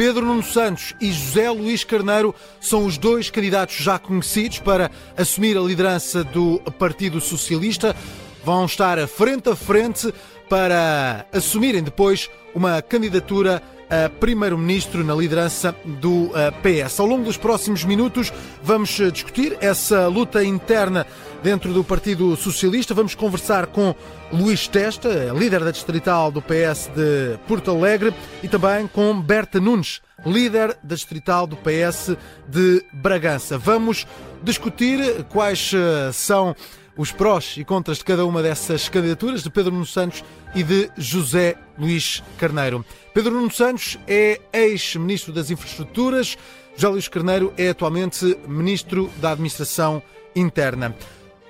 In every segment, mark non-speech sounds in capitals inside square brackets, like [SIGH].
Pedro Nuno Santos e José Luís Carneiro são os dois candidatos já conhecidos para assumir a liderança do Partido Socialista. Vão estar frente a frente para assumirem depois uma candidatura a primeiro-ministro na liderança do eh, PS. Ao longo dos próximos minutos vamos eh, discutir essa luta interna dentro do Partido Socialista. Vamos conversar com Luís Testa, líder da distrital do PS de Porto Alegre, e também com Berta Nunes, líder da distrital do PS de Bragança. Vamos discutir quais eh, são os prós e contras de cada uma dessas candidaturas, de Pedro Nuno Santos e de José Luís Carneiro. Pedro Nuno Santos é ex-ministro das Infraestruturas, José Luís Carneiro é atualmente ministro da Administração Interna.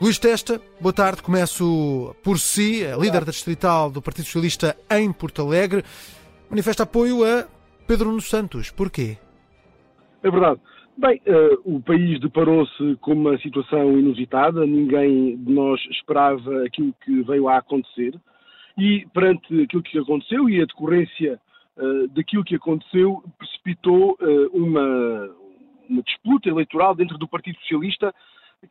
Luís Testa, boa tarde. Começo por si, líder da distrital do Partido Socialista em Porto Alegre. Manifesta apoio a Pedro Nuno Santos. Porquê? É verdade. Bem, uh, o país deparou-se com uma situação inusitada, ninguém de nós esperava aquilo que veio a acontecer, e perante aquilo que aconteceu e a decorrência uh, daquilo que aconteceu, precipitou uh, uma, uma, disputa eleitoral dentro do Partido Socialista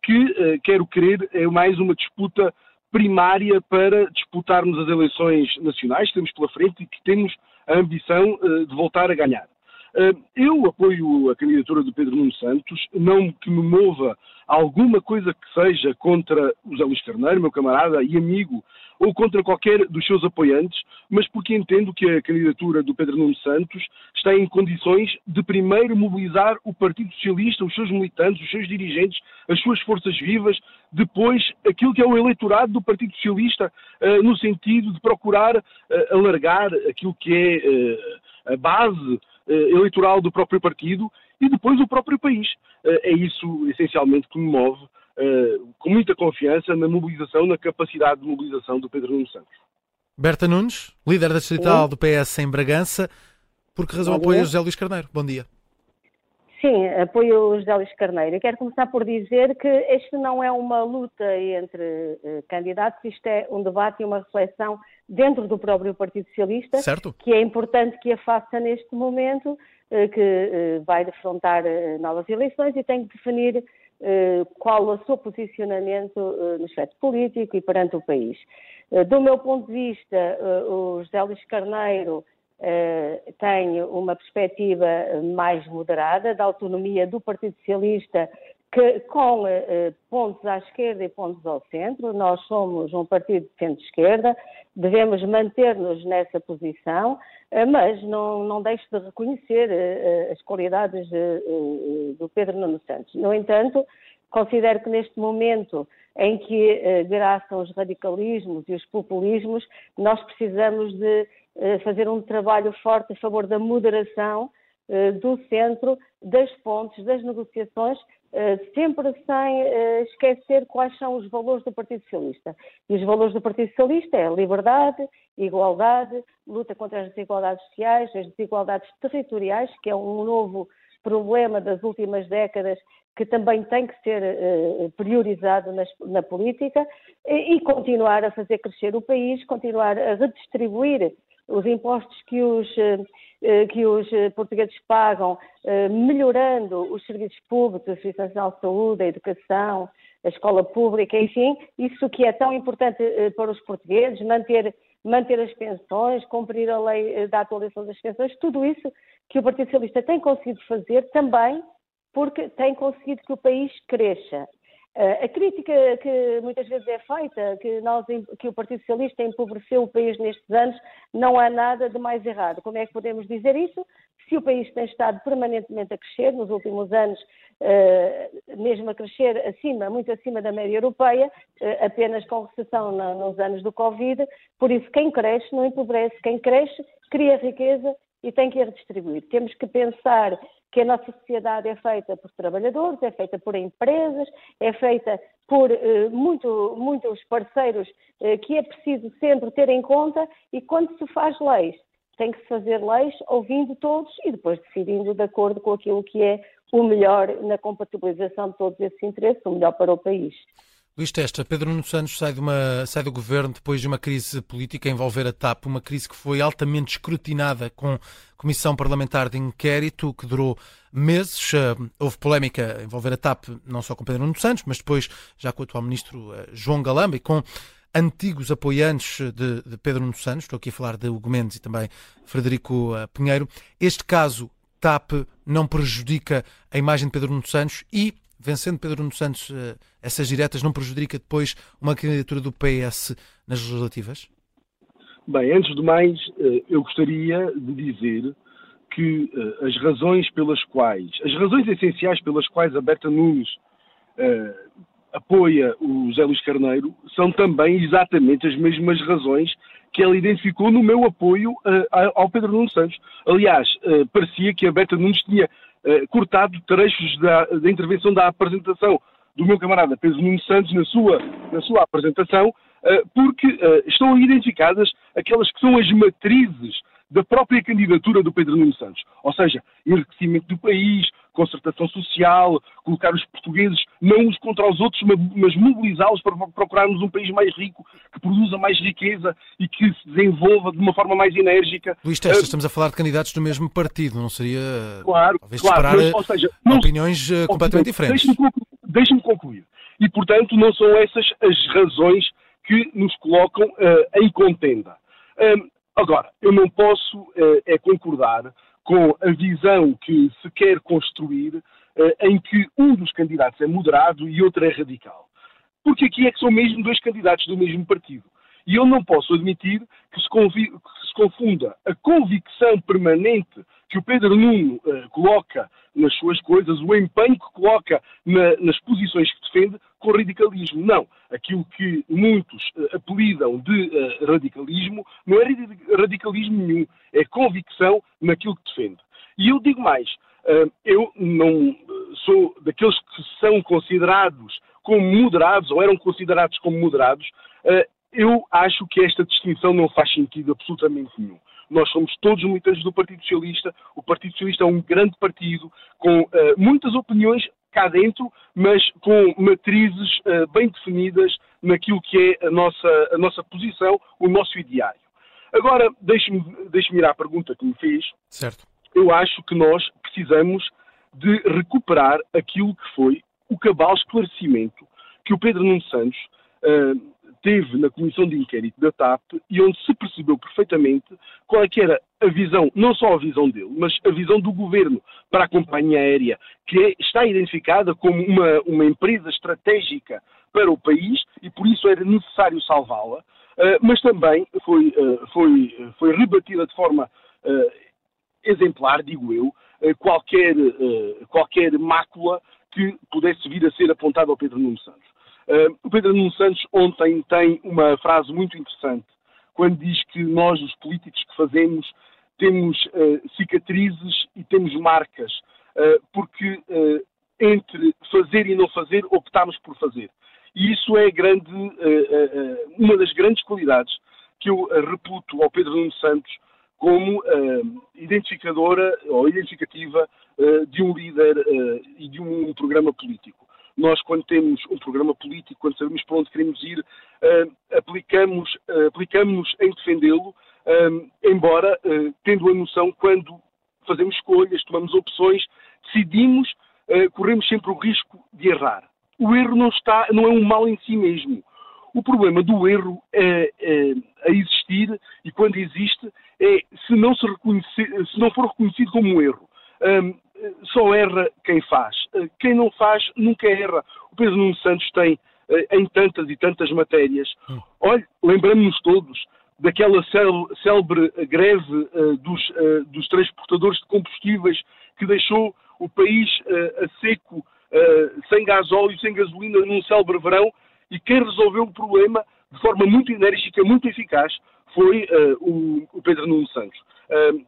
que, quero crer, é mais uma disputa primária para disputarmos as eleições nacionais que temos pela frente e que temos a ambição de voltar a ganhar. Eh, eu apoio a candidatura do Pedro Nuno Santos, não que me mova alguma coisa que seja contra o Zé Luís Carneiro, meu camarada e amigo, ou contra qualquer dos seus apoiantes, mas porque entendo que a candidatura do Pedro Nuno Santos está em condições de primeiro mobilizar o Partido Socialista, os seus militantes, os seus dirigentes, as suas forças vivas, depois aquilo que é o eleitorado do Partido Socialista, uh, no sentido de procurar uh, alargar aquilo que é uh, a base eh, eleitoral do próprio partido e depois o próprio país. Eh, é isso, essencialmente, que me move eh, com muita confiança na mobilização, na capacidade de mobilização do Pedro Nuno Santos. Berta Nunes, líder da distrital do PS em Bragança. Por que razão apoia José Luís Carneiro? Bom dia. Sim, apoio o José Luís Carneiro. Eu quero começar por dizer que este não é uma luta entre uh, candidatos, isto é um debate e uma reflexão dentro do próprio Partido Socialista, certo. que é importante que a faça neste momento, uh, que uh, vai defrontar novas eleições e tem que definir qual o seu posicionamento no aspecto político e perante o país. do meu ponto de vista, o José Luís Carneiro tem uma perspectiva mais moderada da autonomia do Partido Socialista, que, com pontos à esquerda e pontos ao centro. Nós somos um partido de centro-esquerda, devemos manter-nos nessa posição, mas não, não deixo de reconhecer as qualidades do Pedro Nuno Santos. No entanto, considero que neste momento em que graçam os radicalismos e os populismos, nós precisamos de eh, fazer um trabalho forte a favor da moderação eh, do centro, das pontes, das negociações, eh, sempre sem esquecer quais são os valores do Partido Socialista. E os valores do Partido Socialista é liberdade, igualdade, luta contra as desigualdades sociais, as desigualdades territoriais, que é um novo problema das últimas décadas que também tem que ser priorizado na política e continuar a fazer crescer o país, continuar a redistribuir os impostos que os, eh, que os portugueses pagam, eh, melhorando os serviços públicos, a Serviço de Saúde, a educação, a escola pública, enfim, isso que é tão importante eh, para os portugueses, manter, manter as pensões, cumprir a lei da atualização das pensões, tudo isso que o Partido Socialista tem conseguido fazer também porque tem conseguido que o país cresça. A crítica que muitas vezes é feita, que, nós, que o Partido Socialista empobreceu o país nestes anos, não há nada de mais errado. Como é que podemos dizer isso? Se o país tem estado permanentemente a crescer nos últimos anos, mesmo a crescer acima, muito acima da média europeia, apenas com recessão nos anos do Covid, por isso quem cresce não empobrece, quem cresce cria riqueza e tem que a redistribuir. Temos que pensar que a nossa sociedade é feita por trabalhadores, é feita por empresas, é feita por uh, muito, muitos parceiros uh, que é preciso sempre ter em conta e quando se faz leis, tem que se fazer leis ouvindo todos e depois decidindo de acordo com aquilo que é o melhor na compatibilização de todos esses interesses, o melhor para o país. Luís Testa, Pedro Nuno Santos sai, uma, sai do governo depois de uma crise política envolver a TAP, uma crise que foi altamente escrutinada com comissão parlamentar de inquérito que durou meses. Eh, houve polémica envolver a TAP, não só com Pedro Nuno Santos, mas depois já com o atual ministro eh, João Galamba e com antigos apoiantes de, de Pedro Nuno Santos, estou aqui a falar de Hugo Mendes e também Frederico eh, Pinheiro. Este caso TAP não prejudica a imagem de Pedro Nuno Santos e vencendo Pedro Nuno Santos, eh, essas diretas não prejudica depois uma candidatura do PS nas legislativas? Bem, antes de mais, eh, eu gostaria de dizer que eh, as razões pelas quais, as razões essenciais pelas quais a Berta Nunes apoia o José Luís Carneiro são também exatamente as mesmas razões que ela identificou no meu apoio ao Pedro Nuno Santos. Aliás, parecia que a Berta Nunes tinha eh, cortado trechos da, da, intervenção da apresentação do meu camarada Pedro Nuno Santos na sua, na sua apresentação, uh, porque uh, estão identificadas aquelas que são as matrizes da própria candidatura do Pedro Nuno Santos. Ou seja, enriquecimento do país, concertação social, colocar os portugueses não uns contra os outros, mas mobilizá-los para procurarmos um país mais rico, que produza mais riqueza e que se desenvolva de uma forma mais enérgica. Luís Testa, uh, estamos a falar de candidatos do mesmo partido, não seria claro, talvez claro, mas, ou seja, não, opiniões uh, completamente diferentes? Deixe-me concluir, deixe concluir. E, portanto, não são essas as razões que nos colocam uh, em contenda. Agora, eu não posso uh, é concordar com a visão que se quer construir uh, em que um dos candidatos é moderado e outro é radical. Porque aqui é que são mesmo dois candidatos do mesmo partido. E eu não posso admitir que se confunda a convicção permanente que o Pedro Nuno uh, coloca nas suas coisas, o empenho que coloca na, nas posições que defende, com radicalismo. Não. Aquilo que muitos uh, apelidam de uh, radicalismo não é radicalismo nenhum, é convicção naquilo que defende. E eu digo mais, eu não sou daqueles que são considerados como moderados, ou eram considerados como moderados, eu acho que esta distinção não faz sentido absolutamente nenhum. Nós somos todos militantes do Partido Socialista. O Partido Socialista é um grande partido com uh, muitas opiniões cá dentro, mas com matrizes uh, bem definidas naquilo que é a nossa, a nossa posição, o nosso ideário. Agora, deixe-me deixe ir à pergunta que me fez. Certo. Eu acho que nós precisamos de recuperar aquilo que foi o cabal esclarecimento que o Pedro Nuno Santos uh, teve na comissão de inquérito da TAP e onde se percebeu perfeitamente qual é que era a visão, não só a visão dele, mas a visão do governo para a companhia aérea, que é, está identificada como uma, uma empresa estratégica para o país e por isso era necessário salvá-la, uh, mas também foi, uh, foi, foi rebatida de forma uh, exemplar, digo eu, qualquer, qualquer mácula que pudesse vir a ser apontada ao Pedro Nuno Santos. Uh, o Pedro Nuno Santos ontem tem uma frase muito interessante, quando diz que nós, os políticos que fazemos, temos uh, cicatrizes e temos marcas, uh, porque entre fazer e não fazer, optamos por fazer. E isso é grande, uma das grandes qualidades que eu reputo ao Pedro Nuno Santos como identificadora ou identificativa de um líder e de um programa político. Nós, quando temos um programa político, quando sabemos para onde queremos ir, uh, aplicamos, uh, aplicamos em defendê-lo, uh, embora tendo a noção quando fazemos escolhas, tomamos opções, decidimos, corremos sempre o risco de errar. O erro não, está, não é um mal em si mesmo. O problema do erro é, é, a existir e quando existe é se não, se, se não for reconhecido como um erro. Um, só erra quem faz. Eh, quem não faz nunca erra. O Pedro Nuno Santos tem eh, em tantas e tantas matérias. Hum. Olha, lembramos-nos todos daquela célebre greve uh, dos, dos, transportadores de combustíveis que deixou o país a seco, sem gasóleo, sem gasolina, num célebre verão, e quem resolveu o problema de forma muito enérgica, muito eficaz, foi o, o Pedro Nuno Santos.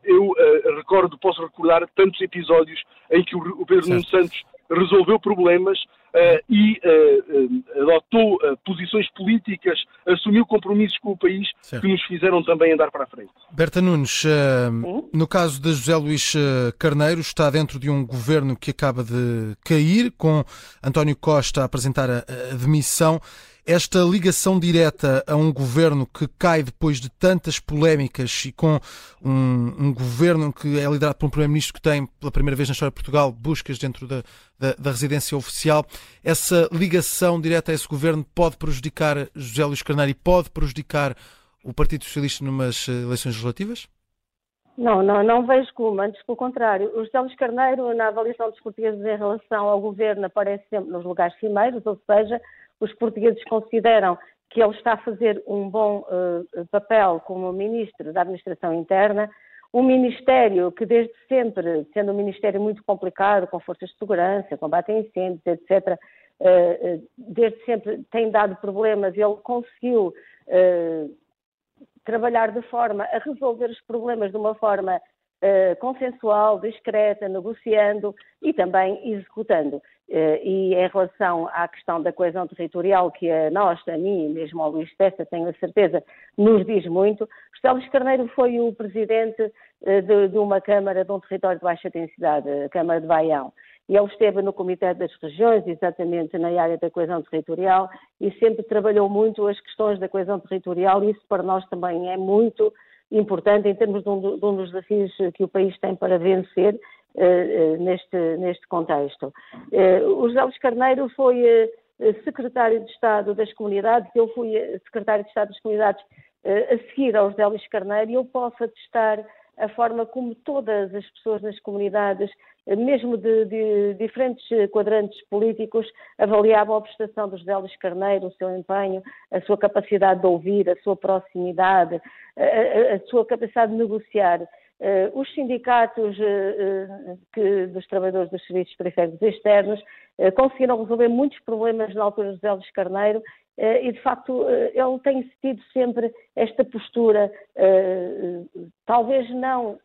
Eu ah, recordo, posso recordar tantos episódios em que o Pedro Nuno Santos resolveu problemas uh, e uh, adotou posições políticas, assumiu compromissos com o país certo. que nos fizeram também andar para a frente. Berta Nunes, no caso de José Luís Carneiro, está dentro de um governo que acaba de cair, com António Costa a apresentar a, a demissão. Esta ligação direta a um governo que cai depois de tantas polémicas e com um, um governo que é liderado por um primeiro-ministro que tem, pela primeira vez na história de Portugal, buscas dentro da, da, da, residência oficial, essa ligação direta a esse governo pode prejudicar José Luís Carneiro e pode prejudicar o Partido Socialista numas eh, eleições legislativas? Não, não, não vejo como, antes pelo contrário. O José Luís Carneiro, na avaliação dos portugueses em relação ao governo, aparece sempre nos lugares cimeiros, ou seja, os portugueses consideram que ele está a fazer um bom uh, papel como ministro da Administração Interna, um ministério que desde sempre, sendo um ministério muito complicado, com forças de segurança, combate a incêndios, etc., uh, uh, desde sempre tem dado problemas, ele conseguiu trabalhar de forma a resolver os problemas de uma forma uh, consensual, discreta, negociando e também executando. Uh, e em relação à questão da coesão territorial, que a nós, a mim, mesmo ao Luís Testa, tenho a certeza, nos diz muito, Luís Carneiro foi o presidente uh, de, de, uma Câmara de um território de baixa densidade, a Câmara de Baião. E ele esteve no Comitê das Regiões, exatamente na área da coesão territorial, e sempre trabalhou muito as questões da coesão territorial, e isso para nós também é muito importante em termos de um, de um dos desafios que o país tem para vencer uh, neste, neste contexto. Uh, o José Luís Carneiro foi secretário de Estado das Comunidades, eu fui secretário de Estado das Comunidades a seguir ao José Luís Carneiro e eu posso atestar a forma como todas as pessoas nas comunidades, mesmo de, de diferentes quadrantes políticos, avaliavam a prestação do José Luís Carneiro, o seu empenho, a sua capacidade de ouvir, a sua proximidade, a, a sua capacidade de negociar. Uh, os sindicatos uh, que, dos trabalhadores dos serviços periféricos externos conseguiram resolver muitos problemas na altura de José Carneiro e de facto eh, ele tem tido sempre esta postura, eh, talvez não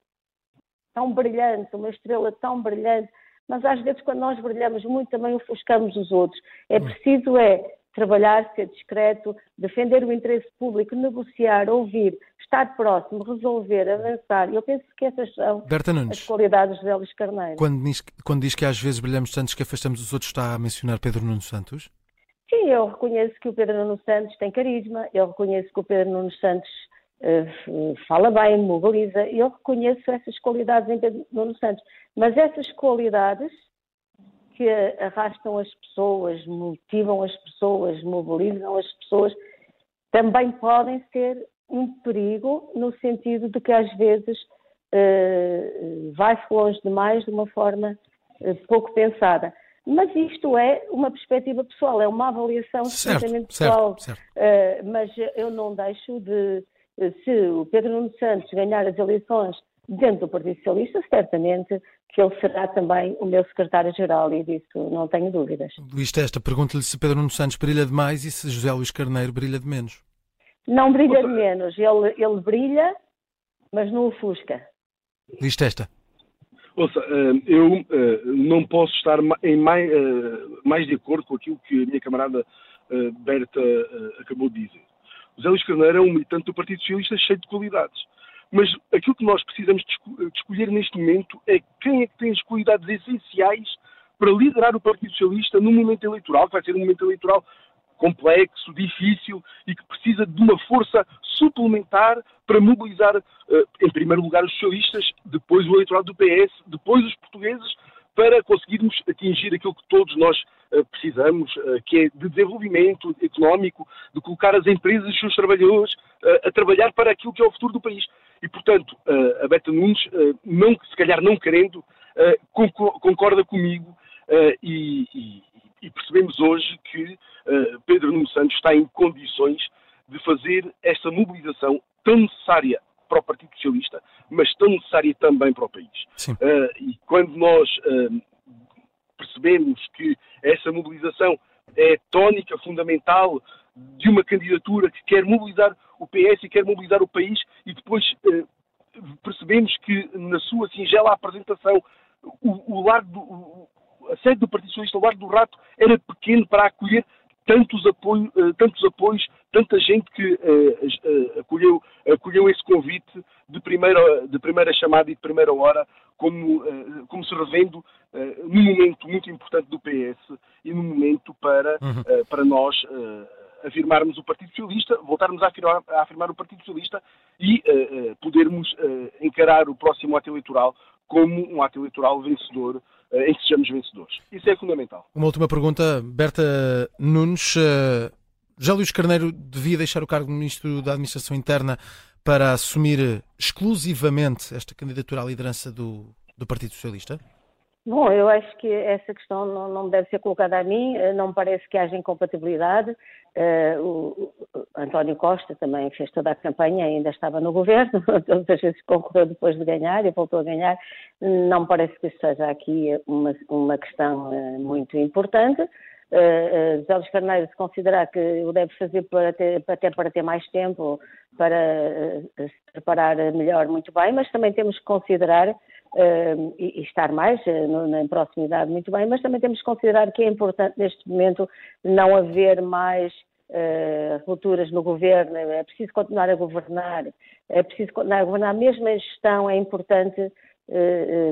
tão brilhante, uma estrela tão brilhante, mas às vezes quando nós brilhamos muito também ofuscamos os outros. É preciso é trabalhar, ser discreto, defender o interesse público, negociar, ouvir, estar próximo, resolver, avançar. Eu penso que essas são as qualidades de Luís Carneiro. Quando diz, quando diz que às vezes brilhamos tantos que afastamos os outros, está a mencionar Pedro Nuno Santos? Eu reconheço que o Pedro Nuno Santos tem carisma, eu reconheço que o Pedro Nuno Santos uh, fala bem, mobiliza, eu reconheço essas qualidades em Pedro Nuno Santos. Mas essas qualidades que arrastam as pessoas, motivam as pessoas, mobilizam as pessoas, também podem ser um perigo no sentido de que às vezes uh, vai-se longe demais de uma forma uh, pouco pensada. Mas isto é uma perspectiva pessoal, é uma avaliação estritamente pessoal. Certo, certo. Uh, mas eu não deixo de, se o Pedro Nuno Santos ganhar as eleições dentro do Partido Socialista, certamente que ele será também o meu secretário-geral e disso não tenho dúvidas. Luís Testa, pergunta-lhe se Pedro Nuno Santos brilha demais e se José Luís Carneiro brilha de menos. Não brilha de menos, ele, ele brilha, mas não ofusca. Luís Testa. Ouça, eh, eu eh, não posso estar em mais, eh, mais de acordo com aquilo que a minha camarada Berta acabou de dizer. O Zé Luís Carneiro é um militante do Partido Socialista cheio de qualidades. Mas aquilo que nós precisamos de escolher neste momento é quem é que tem as qualidades essenciais para liderar o Partido Socialista num momento eleitoral, que vai ser um momento eleitoral complexo, difícil e que precisa de uma força suplementar para mobilizar, eh, em primeiro lugar, os socialistas, depois o eleitorado do PS, depois os portugueses, para conseguirmos atingir aquilo que todos nós eh, precisamos, eh, que é de desenvolvimento económico, de colocar as empresas e os seus trabalhadores a trabalhar para aquilo que é o futuro do país. E, portanto, a Beta Nunes, não, se calhar não querendo, concorda comigo e, e, e percebemos hoje que uh, Pedro Nuno Santos está em condições de fazer esta mobilização tão necessária para o Partido Socialista, mas tão necessária também para o país. Uh, e quando nós uh, percebemos que essa mobilização é tónica fundamental de uma candidatura que quer mobilizar o PS e quer mobilizar o país, e depois percebemos que na sua singela apresentação o, o, largo, a sede do Partido Socialista, o Lar do Rato, era pequeno para acolher tantos, apoio, uh, tantos apoios, tanta gente que uh, acolheu, acolheu esse convite de primeira, de primeira chamada e de primeira hora, como, como se revendo num momento muito importante do PS e num momento para, uhum. para nós afirmarmos o Partido Socialista, voltarmos a afirmar, a afirmar o Partido Socialista e uh, podermos uh, encarar o próximo ato eleitoral como um ato eleitoral vencedor, em que sejamos vencedores. Isso é fundamental. Uma última pergunta, Berta Nunes. Já Luís Carneiro devia deixar o cargo de Ministro da Administração Interna para assumir exclusivamente esta candidatura à liderança do, do Partido Socialista? Bom, eu acho que essa questão não, não deve ser colocada a mim, eh, não me parece que haja incompatibilidade. Uh, o, o, António Costa também fez toda a campanha, ainda estava no governo, [LAUGHS] todas as vezes concorreu depois de ganhar e voltou a ganhar. Não me parece que seja aqui uma, uma questão uh, muito importante. Uh, José Luís Carneiro, se considerar que o deve fazer para ter, até para ter mais tempo, para se preparar melhor, muito bem, mas também temos que considerar uh, e, estar mais uh, no, na proximidade muito bem, mas também temos que considerar que é importante neste momento não haver mais uh, rupturas no governo, é preciso continuar a governar, é preciso continuar a governar, mesmo em gestão é importante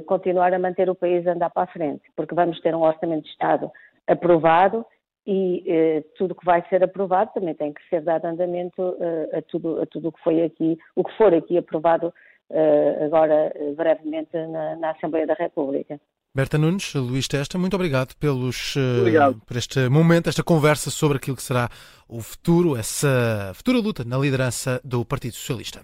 continuar a manter o país a andar para a frente, porque vamos ter um orçamento de Estado aprovado e eh, tudo que vai ser aprovado também tem que ser dado andamento eh, a tudo a tudo que foi aqui o que for aqui aprovado eh, agora brevemente na, na, Assembleia da República. Berta Nunes, Luís Testa, muito obrigado pelos eh, obrigado. por este momento, esta conversa sobre aquilo que será o futuro, essa futura luta na liderança do Partido Socialista.